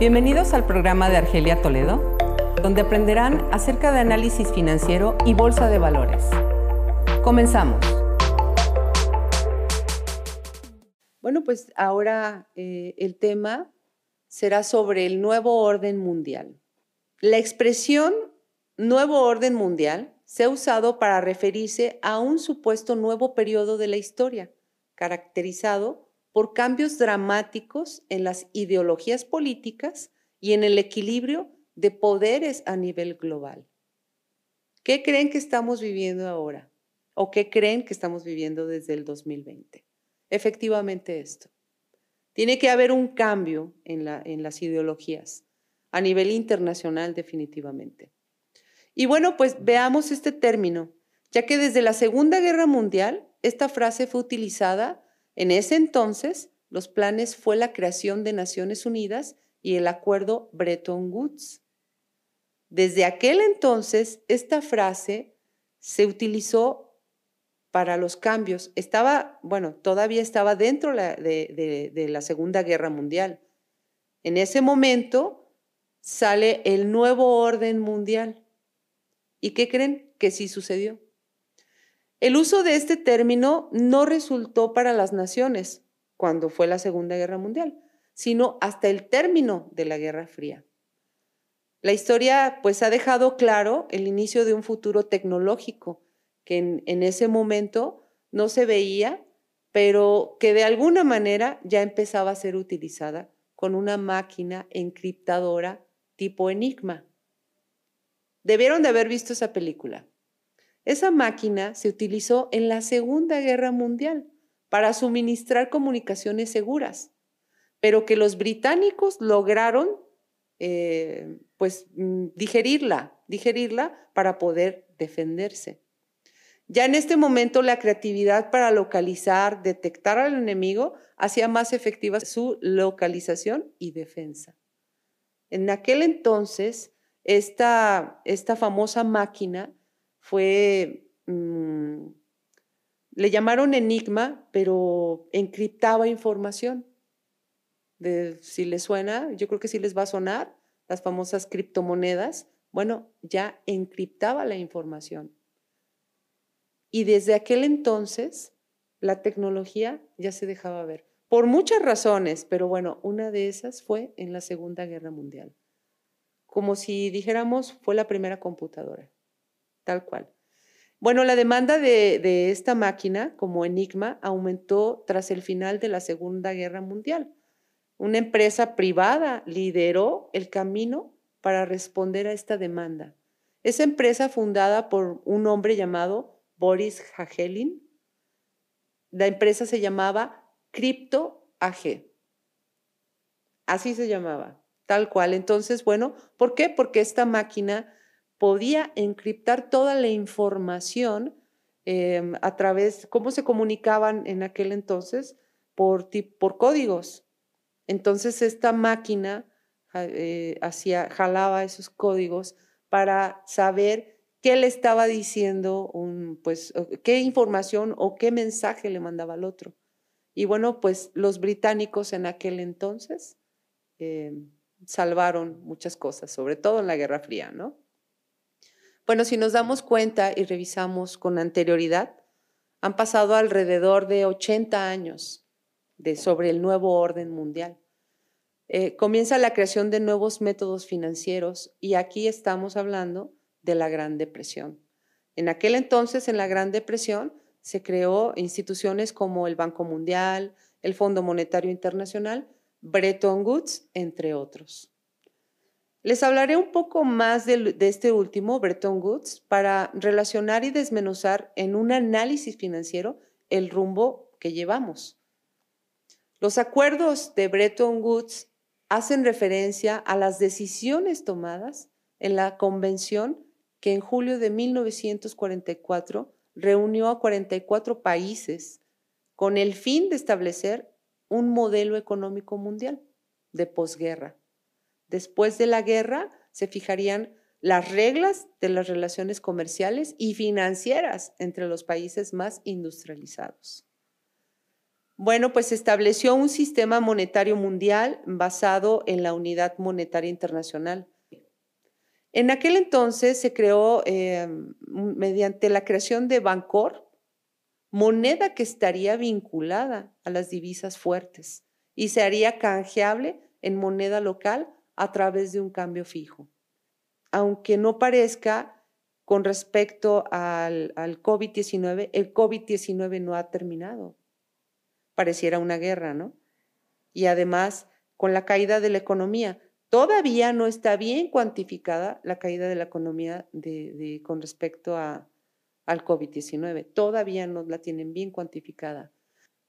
Bienvenidos al programa de Argelia Toledo, donde aprenderán acerca de análisis financiero y bolsa de valores. Comenzamos. Bueno, pues ahora eh, el tema será sobre el nuevo orden mundial. La expresión nuevo orden mundial se ha usado para referirse a un supuesto nuevo periodo de la historia, caracterizado por cambios dramáticos en las ideologías políticas y en el equilibrio de poderes a nivel global. ¿Qué creen que estamos viviendo ahora? ¿O qué creen que estamos viviendo desde el 2020? Efectivamente esto. Tiene que haber un cambio en, las ideologías a nivel internacional definitivamente. Y bueno, pues veamos este término, ya que desde la Segunda Guerra Mundial esta frase fue utilizada en ese entonces, los planes fue la creación de Naciones Unidas y el acuerdo Bretton Woods. Desde aquel entonces, esta frase se utilizó para los cambios. Estaba, bueno, todavía estaba dentro de, la Segunda Guerra Mundial. En ese momento sale el nuevo orden mundial. ¿Y qué creen? Que sí sucedió. El uso de este término no resultó para las naciones cuando fue la Segunda Guerra Mundial, sino hasta el término de la Guerra Fría. La historia pues ha dejado claro el inicio de un futuro tecnológico que en, en ese momento no se veía, pero que de alguna manera ya empezaba a ser utilizada con una máquina encriptadora tipo Enigma. Debieron de haber visto esa película. Esa máquina se utilizó en la Segunda Guerra Mundial para suministrar comunicaciones seguras, pero que los británicos lograron eh, pues mm, digerirla, digerirla para poder defenderse. Ya en este momento la creatividad para localizar, detectar al enemigo hacía más efectiva su localización y defensa. En aquel entonces, esta, esta famosa máquina fue, mm, le llamaron enigma, pero encriptaba información. Si les suena, yo creo que sí les va a sonar, las famosas criptomonedas, bueno, ya encriptaba la información. Y desde aquel entonces, la tecnología ya se dejaba ver. Por muchas razones, pero bueno, una de esas fue en la Segunda Guerra Mundial. Como si dijéramos, fue la primera computadora tal cual. Bueno, la demanda de, esta máquina como Enigma aumentó tras el final de la Segunda Guerra Mundial. Una empresa privada lideró el camino para responder a esta demanda. Esa empresa fundada por un hombre llamado Boris Hagelin, la empresa se llamaba Crypto AG. Así se llamaba, tal cual. Entonces, bueno, ¿por qué? Porque esta máquina podía encriptar toda la información em, a través, cómo se comunicaban en aquel entonces, por, por códigos. Entonces esta máquina eh, hacía, jalaba esos códigos para saber qué le estaba diciendo, un, pues, qué información o qué mensaje le mandaba al otro. Y bueno, pues los británicos en aquel entonces em, salvaron muchas cosas, sobre todo en la Guerra Fría, ¿no? Bueno, si nos damos cuenta y revisamos con anterioridad, han pasado alrededor de 80 años de, sobre el nuevo orden mundial. Eh, comienza la creación de nuevos métodos financieros y aquí estamos hablando de la Gran Depresión. En aquel entonces, en la Gran Depresión, se creó instituciones como el Banco Mundial, el Fondo Monetario Internacional, Bretton Woods, entre otros. Les hablaré un poco más de, este último, Bretton Woods, para relacionar y desmenuzar en un análisis financiero el rumbo que llevamos. Los acuerdos de Bretton Woods hacen referencia a las decisiones tomadas en la convención que en julio de 1944 reunió a 44 países con el fin de establecer un modelo económico mundial de posguerra. Después de la guerra se fijarían las reglas de las relaciones comerciales y financieras entre los países más industrializados. Bueno, pues estableció un sistema monetario mundial basado en la unidad monetaria internacional. En aquel entonces se creó eh, mediante la creación de Bancor, moneda que estaría vinculada a las divisas fuertes y se haría canjeable en moneda local a través de un cambio fijo. Aunque no parezca con respecto al, al COVID-19, el COVID-19 no ha terminado pareciera una guerra, ¿no? Y además, con la caída de la economía, todavía no está bien cuantificada la caída de la economía de, con respecto a, al COVID-19. Todavía no la tienen bien cuantificada.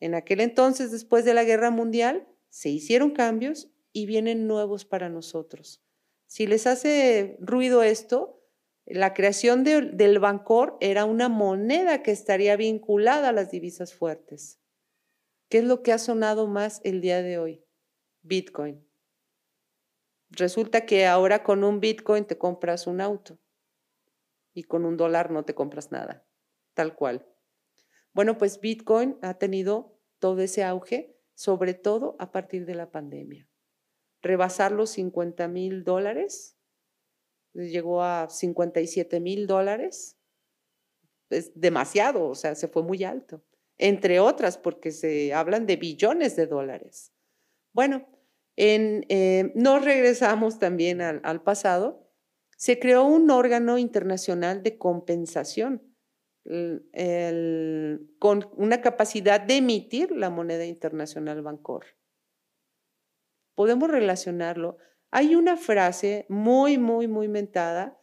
En aquel entonces, después de la guerra mundial, se hicieron cambios y vienen nuevos para nosotros. Si les hace ruido esto, la creación del Bancor era una moneda que estaría vinculada a las divisas fuertes. ¿Qué es lo que ha sonado más el día de hoy? Bitcoin. Resulta que ahora con un Bitcoin te compras un auto y con un dólar no te compras nada, tal cual. Bueno, pues Bitcoin ha tenido todo ese auge, sobre todo a partir de la pandemia. Rebasar los 50 mil dólares, llegó a 57 mil dólares, es demasiado, o sea, se fue muy alto entre otras, porque se hablan de billones de dólares. Bueno, en, eh, nos regresamos también al, pasado. Se creó un órgano internacional de compensación con una capacidad de emitir la moneda internacional Bancor. Podemos relacionarlo. Hay una frase muy, muy, muy mentada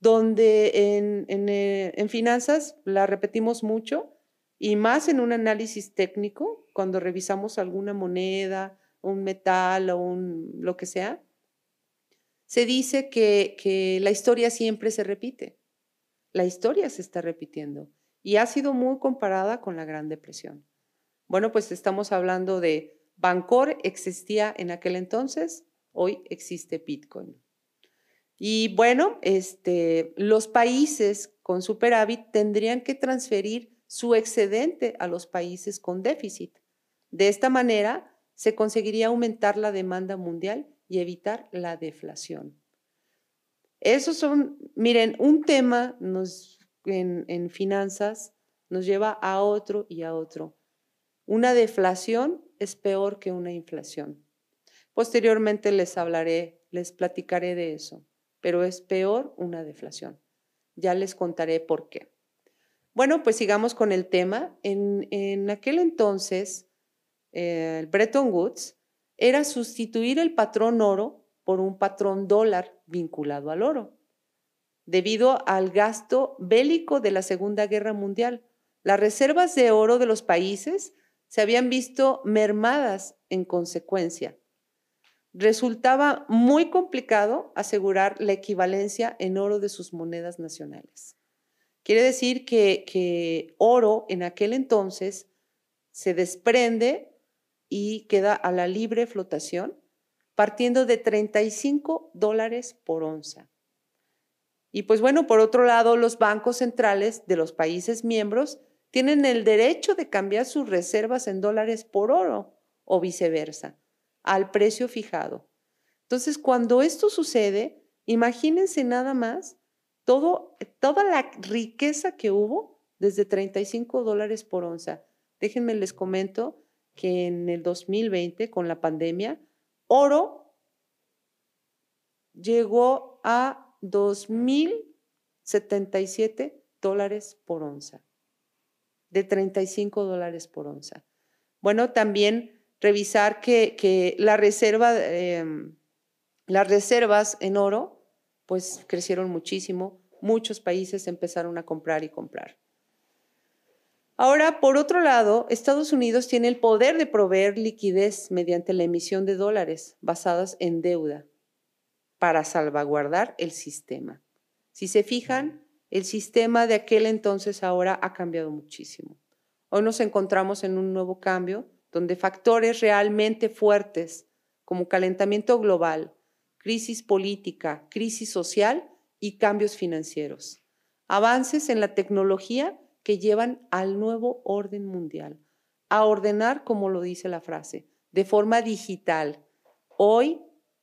donde en, en eh, finanzas la repetimos mucho, y más en un análisis técnico, cuando revisamos alguna moneda, un metal o un, lo que sea, se dice que, que la historia siempre se repite. La historia se está repitiendo y ha sido muy comparada con la Gran Depresión. Bueno, pues estamos hablando de Bancor existía en aquel entonces, hoy existe Bitcoin. Y bueno, este, los países con superávit tendrían que transferir su excedente a los países con déficit. De esta manera, se conseguiría aumentar la demanda mundial y evitar la deflación. Esos son, miren, un tema nos, en, en finanzas nos lleva a otro y a otro. Una deflación es peor que una inflación. Posteriormente les hablaré, les platicaré de eso, pero es peor una deflación. Ya les contaré por qué. Bueno, pues sigamos con el tema. En, aquel entonces, eh, el Bretton Woods era sustituir el patrón oro por un patrón dólar vinculado al oro. Debido al gasto bélico de la Segunda Guerra Mundial, las reservas de oro de los países se habían visto mermadas en consecuencia. Resultaba muy complicado asegurar la equivalencia en oro de sus monedas nacionales. Quiere decir que, oro en aquel entonces se desprende y queda a la libre flotación, partiendo de 35 dólares por onza. Y pues bueno, por otro lado, los bancos centrales de los países miembros tienen el derecho de cambiar sus reservas en dólares por oro o viceversa, al precio fijado. Entonces, cuando esto sucede, imagínense nada más toda la riqueza que hubo desde 35 dólares por onza. Déjenme les comento que en el 2020, con la pandemia, oro llegó a 2.077 dólares por onza, de 35 dólares por onza. Bueno, también revisar que, la reserva, em, las reservas en oro pues crecieron muchísimo. Muchos países empezaron a comprar y comprar. Ahora, por otro lado, Estados Unidos tiene el poder de proveer liquidez mediante la emisión de dólares basadas en deuda para salvaguardar el sistema. Si se fijan, el sistema de aquel entonces ahora ha cambiado muchísimo. Hoy nos encontramos en un nuevo cambio donde factores realmente fuertes como calentamiento global, crisis política, crisis social y cambios financieros. Avances en la tecnología que llevan al nuevo orden mundial. a ordenar como lo dice la frase, de forma digital. Hoy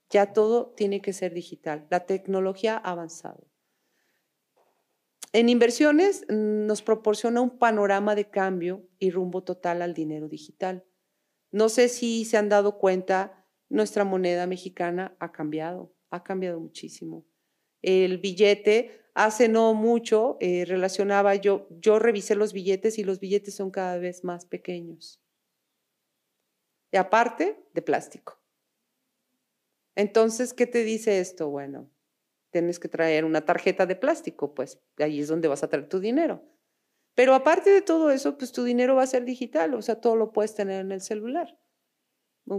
ya todo tiene que ser digital. La tecnología ha avanzado. En inversiones mm, nos proporciona un panorama de cambio y rumbo total al dinero digital. No sé si se han dado cuenta, nuestra moneda mexicana ha cambiado, ha cambiado muchísimo. El billete, hace no mucho, eh, relacionaba yo, yo revisé los billetes y los billetes son cada vez más pequeños. Y aparte, de plástico. Entonces, ¿qué te dice esto? Bueno, tienes que traer una tarjeta de plástico, pues ahí es donde vas a traer tu dinero. Pero aparte de todo eso, pues tu dinero va a ser digital, o sea, todo lo puedes tener en el celular.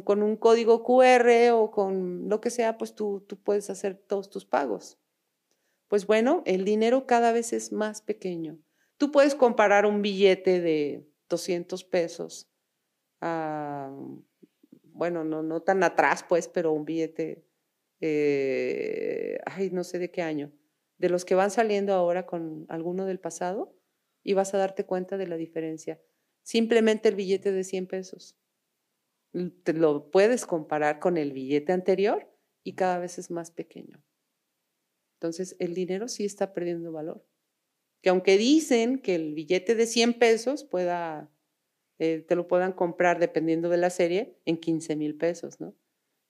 Con un código QR o con lo que sea, pues tú, tú puedes hacer todos tus pagos. Pues bueno, el dinero cada vez es más pequeño. Tú puedes comparar un billete de 200 pesos a, bueno, no, no tan atrás, pues, pero un billete eh, ay, no sé de qué año, de los que van saliendo ahora con alguno del pasado y vas a darte cuenta de la diferencia. Simplemente el billete de 100 pesos. Te lo puedes comparar con el billete anterior y cada vez es más pequeño. Entonces, el dinero sí está perdiendo valor. Que aunque dicen que el billete de 100 pesos pueda, eh, te lo puedan comprar dependiendo de la serie en 15 mil pesos, ¿no?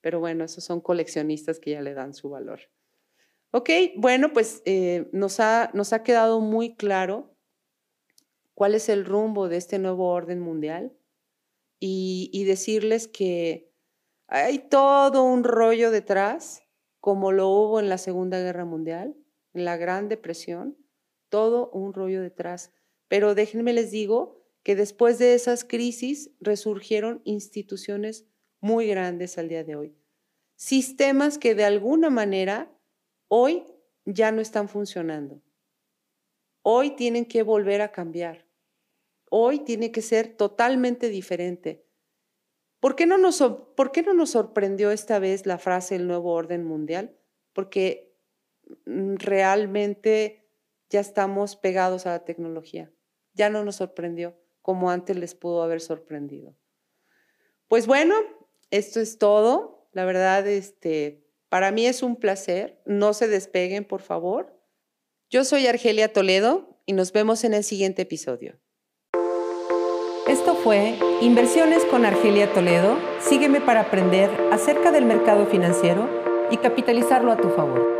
Pero bueno, esos son coleccionistas que ya le dan su valor. Ok, bueno, pues eh, nos, ha, nos ha quedado muy claro cuál es el rumbo de este nuevo orden mundial y, y decirles que hay todo un rollo detrás, como lo hubo en la Segunda Guerra Mundial, en la Gran Depresión, todo un rollo detrás. Pero déjenme les digo que después de esas crisis resurgieron instituciones muy grandes al día de hoy. Sistemas que de alguna manera hoy ya no están funcionando. Hoy tienen que volver a cambiar. Hoy tiene que ser totalmente diferente. ¿Por qué no nos, por qué no nos sorprendió esta vez la frase el nuevo orden mundial? Porque mm, realmente ya estamos pegados a la tecnología. Ya no nos sorprendió como antes les pudo haber sorprendido. Pues bueno, esto es todo. La verdad, este, para mí es un placer. No se despeguen, por favor. Yo soy Argelia Toledo y nos vemos en el siguiente episodio. Esto fue Inversiones con Argelia Toledo. Sígueme para aprender acerca del mercado financiero y capitalizarlo a tu favor.